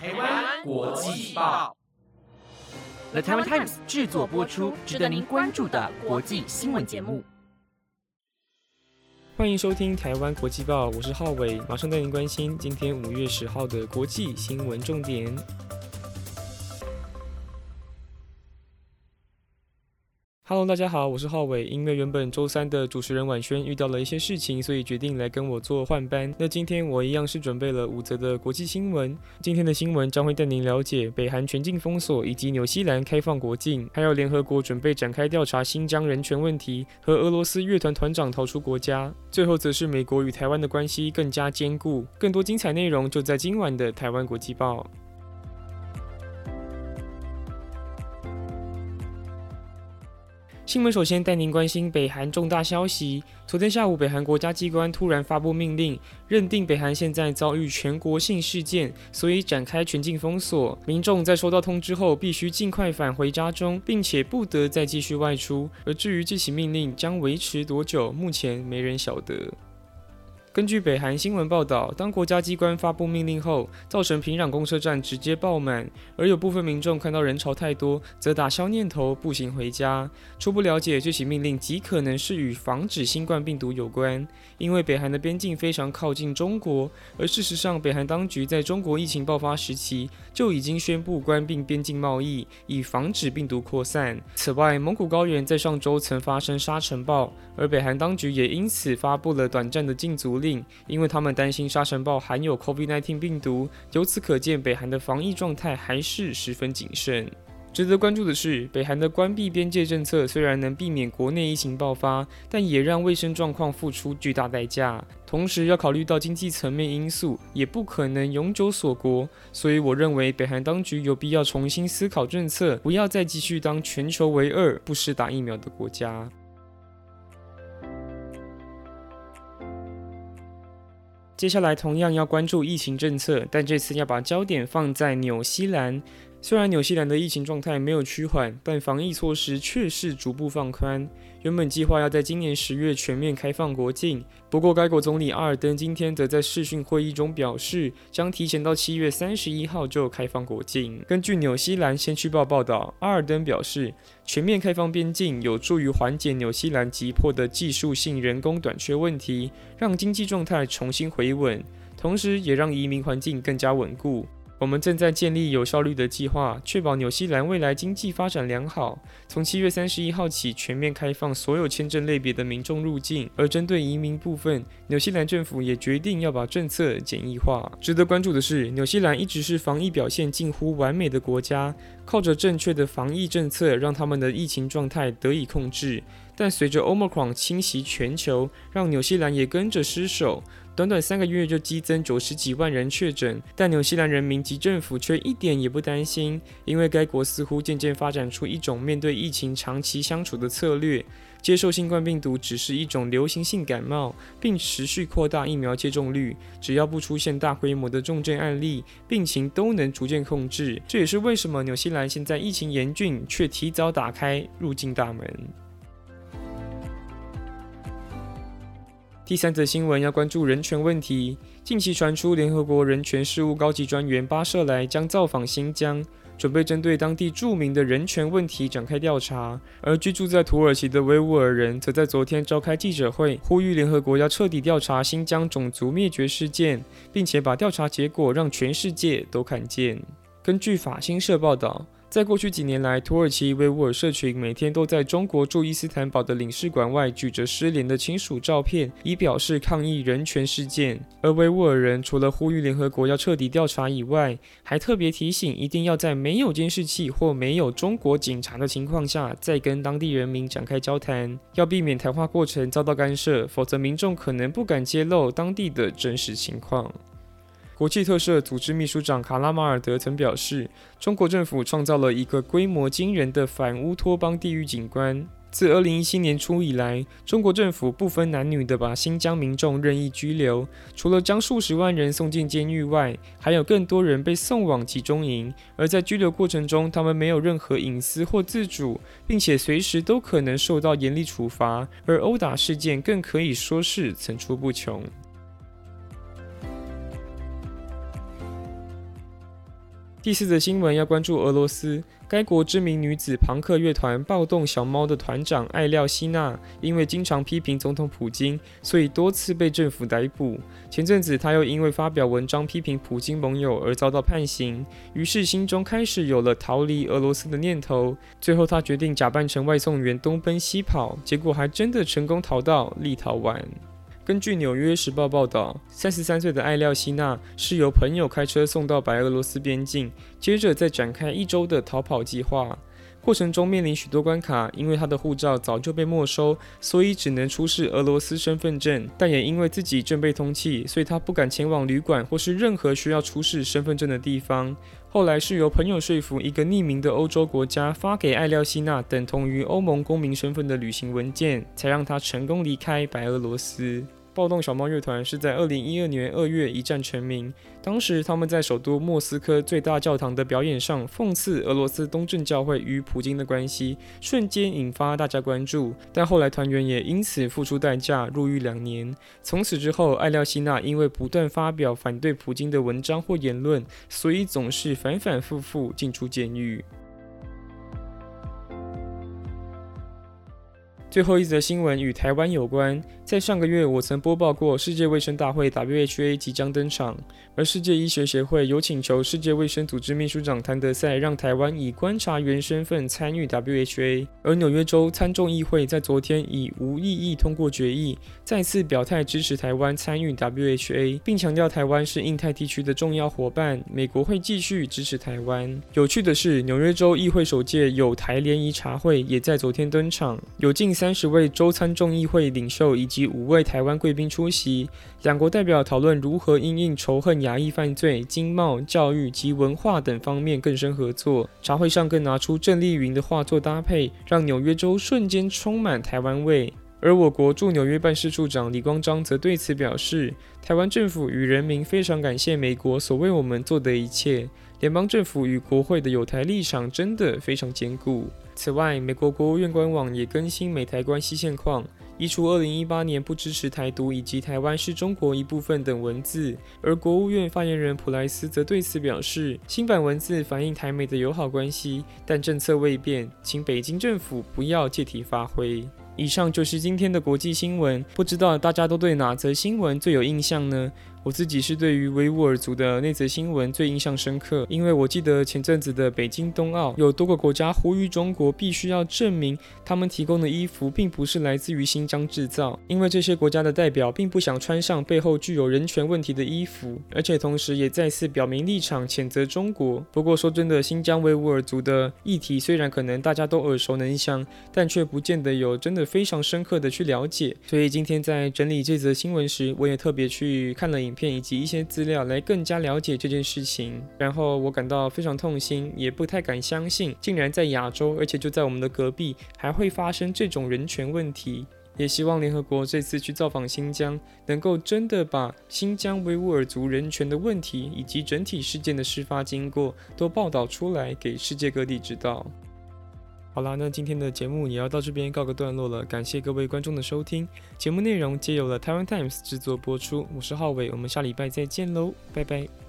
台湾国际报，The Taiwan Times 制作播出，值得您关注的国际新闻节目。欢迎收听台湾国际报，我是浩伟，马上带您关心今天五月十号的国际新闻重点。Hello，大家好，我是浩伟。因为原本周三的主持人婉萱遇到了一些事情，所以决定来跟我做换班。那今天我一样是准备了五则的国际新闻。今天的新闻将会带您了解北韩全境封锁，以及纽西兰开放国境，还有联合国准备展开调查新疆人权问题，和俄罗斯乐团团长逃出国家。最后则是美国与台湾的关系更加坚固。更多精彩内容就在今晚的台湾国际报。新闻首先带您关心北韩重大消息。昨天下午，北韩国家机关突然发布命令，认定北韩现在遭遇全国性事件，所以展开全境封锁。民众在收到通知后，必须尽快返回家中，并且不得再继续外出。而至于这起命令将维持多久，目前没人晓得。根据北韩新闻报道，当国家机关发布命令后，造成平壤公车站直接爆满，而有部分民众看到人潮太多，则打消念头步行回家。初步了解，这起命令极可能是与防止新冠病毒有关，因为北韩的边境非常靠近中国，而事实上，北韩当局在中国疫情爆发时期就已经宣布关闭边境贸易，以防止病毒扩散。此外，蒙古高原在上周曾发生沙尘暴，而北韩当局也因此发布了短暂的禁足令因为他们担心沙尘暴含有 COVID-19 病毒，由此可见，北韩的防疫状态还是十分谨慎。值得关注的是，北韩的关闭边界政策虽然能避免国内疫情爆发，但也让卫生状况付出巨大代价。同时，要考虑到经济层面因素，也不可能永久锁国。所以，我认为北韩当局有必要重新思考政策，不要再继续当全球唯二不施打疫苗的国家。接下来同样要关注疫情政策，但这次要把焦点放在纽西兰。虽然纽西兰的疫情状态没有趋缓，但防疫措施却是逐步放宽。原本计划要在今年十月全面开放国境，不过该国总理阿尔登今天则在视讯会议中表示，将提前到七月三十一号就开放国境。根据纽西兰先驱报报道，阿尔登表示，全面开放边境有助于缓解纽西兰急迫的技术性人工短缺问题，让经济状态重新回稳，同时也让移民环境更加稳固。我们正在建立有效率的计划，确保纽西兰未来经济发展良好。从七月三十一号起，全面开放所有签证类别的民众入境。而针对移民部分，纽西兰政府也决定要把政策简易化。值得关注的是，纽西兰一直是防疫表现近乎完美的国家，靠着正确的防疫政策，让他们的疫情状态得以控制。但随着 Omicron 侵袭全球，让纽西兰也跟着失守。短短三个月就激增九十几万人确诊，但纽西兰人民及政府却一点也不担心，因为该国似乎渐渐发展出一种面对疫情长期相处的策略，接受新冠病毒只是一种流行性感冒，并持续扩大疫苗接种率，只要不出现大规模的重症案例，病情都能逐渐控制。这也是为什么纽西兰现在疫情严峻，却提早打开入境大门。第三则新闻要关注人权问题。近期传出，联合国人权事务高级专员巴舍莱将造访新疆，准备针对当地著名的人权问题展开调查。而居住在土耳其的维吾尔人则在昨天召开记者会，呼吁联合国要彻底调查新疆种族灭绝事件，并且把调查结果让全世界都看见。根据法新社报道。在过去几年来，土耳其维吾尔社群每天都在中国驻伊斯坦堡的领事馆外举着失联的亲属照片，以表示抗议人权事件。而维吾尔人除了呼吁联合国要彻底调查以外，还特别提醒，一定要在没有监视器或没有中国警察的情况下，再跟当地人民展开交谈，要避免谈话过程遭到干涉，否则民众可能不敢揭露当地的真实情况。国际特赦组织秘书长卡拉马尔德曾表示，中国政府创造了一个规模惊人的反乌托邦地狱景观。自2017年初以来，中国政府不分男女的把新疆民众任意拘留，除了将数十万人送进监狱外，还有更多人被送往集中营。而在拘留过程中，他们没有任何隐私或自主，并且随时都可能受到严厉处罚。而殴打事件更可以说是层出不穷。第四则新闻要关注俄罗斯，该国知名女子朋克乐团暴动小猫的团长艾廖希娜，因为经常批评总统普京，所以多次被政府逮捕。前阵子，她又因为发表文章批评普京盟友而遭到判刑，于是心中开始有了逃离俄罗斯的念头。最后，她决定假扮成外送员东奔西跑，结果还真的成功逃到立陶宛。根据《纽约时报》报道，三十三岁的艾廖希娜是由朋友开车送到白俄罗斯边境，接着再展开一周的逃跑计划。过程中面临许多关卡，因为他的护照早就被没收，所以只能出示俄罗斯身份证。但也因为自己正被通缉，所以他不敢前往旅馆或是任何需要出示身份证的地方。后来是由朋友说服一个匿名的欧洲国家发给艾廖希娜等同于欧盟公民身份的旅行文件，才让他成功离开白俄罗斯。暴动小猫乐团是在二零一二年二月一战成名。当时他们在首都莫斯科最大教堂的表演上，讽刺俄罗斯东正教会与普京的关系，瞬间引发大家关注。但后来团员也因此付出代价，入狱两年。从此之后，艾廖希娜因为不断发表反对普京的文章或言论，所以总是反反复复进出监狱。最后一则新闻与台湾有关。在上个月，我曾播报过世界卫生大会 （WHA） 即将登场，而世界医学协会有请求世界卫生组织秘书长谭德赛让台湾以观察员身份参与 WHA。而纽约州参众议会在昨天以无异议通过决议，再次表态支持台湾参与 WHA，并强调台湾是印太地区的重要伙伴，美国会继续支持台湾。有趣的是，纽约州议会首届有台联谊茶会也在昨天登场，有近三三十位州参众议会领袖以及。五位台湾贵宾出席，两国代表讨论如何因应仇恨、牙裔犯罪、经贸、教育及文化等方面更深合作。茶会上更拿出郑丽云的画作搭配，让纽约州瞬间充满台湾味。而我国驻纽约办事处长李光章则对此表示：“台湾政府与人民非常感谢美国所为我们做的一切，联邦政府与国会的友台立场真的非常坚固。”此外，美国国务院官网也更新美台关系现况。移除二零一八年不支持台独以及台湾是中国一部分等文字，而国务院发言人普莱斯则对此表示，新版文字反映台美的友好关系，但政策未变，请北京政府不要借题发挥。以上就是今天的国际新闻，不知道大家都对哪则新闻最有印象呢？我自己是对于维吾尔族的那则新闻最印象深刻，因为我记得前阵子的北京冬奥，有多个国家呼吁中国必须要证明他们提供的衣服并不是来自于新疆制造，因为这些国家的代表并不想穿上背后具有人权问题的衣服，而且同时也再次表明立场谴责中国。不过说真的，新疆维吾尔族的议题虽然可能大家都耳熟能详，但却不见得有真的非常深刻的去了解。所以今天在整理这则新闻时，我也特别去看了影。片以及一些资料来更加了解这件事情，然后我感到非常痛心，也不太敢相信，竟然在亚洲，而且就在我们的隔壁，还会发生这种人权问题。也希望联合国这次去造访新疆，能够真的把新疆维吾尔族人权的问题以及整体事件的事发经过都报道出来，给世界各地知道。好啦，那今天的节目也要到这边告个段落了。感谢各位观众的收听，节目内容皆由了台湾 Times 制作播出。我是浩伟，我们下礼拜再见喽，拜拜。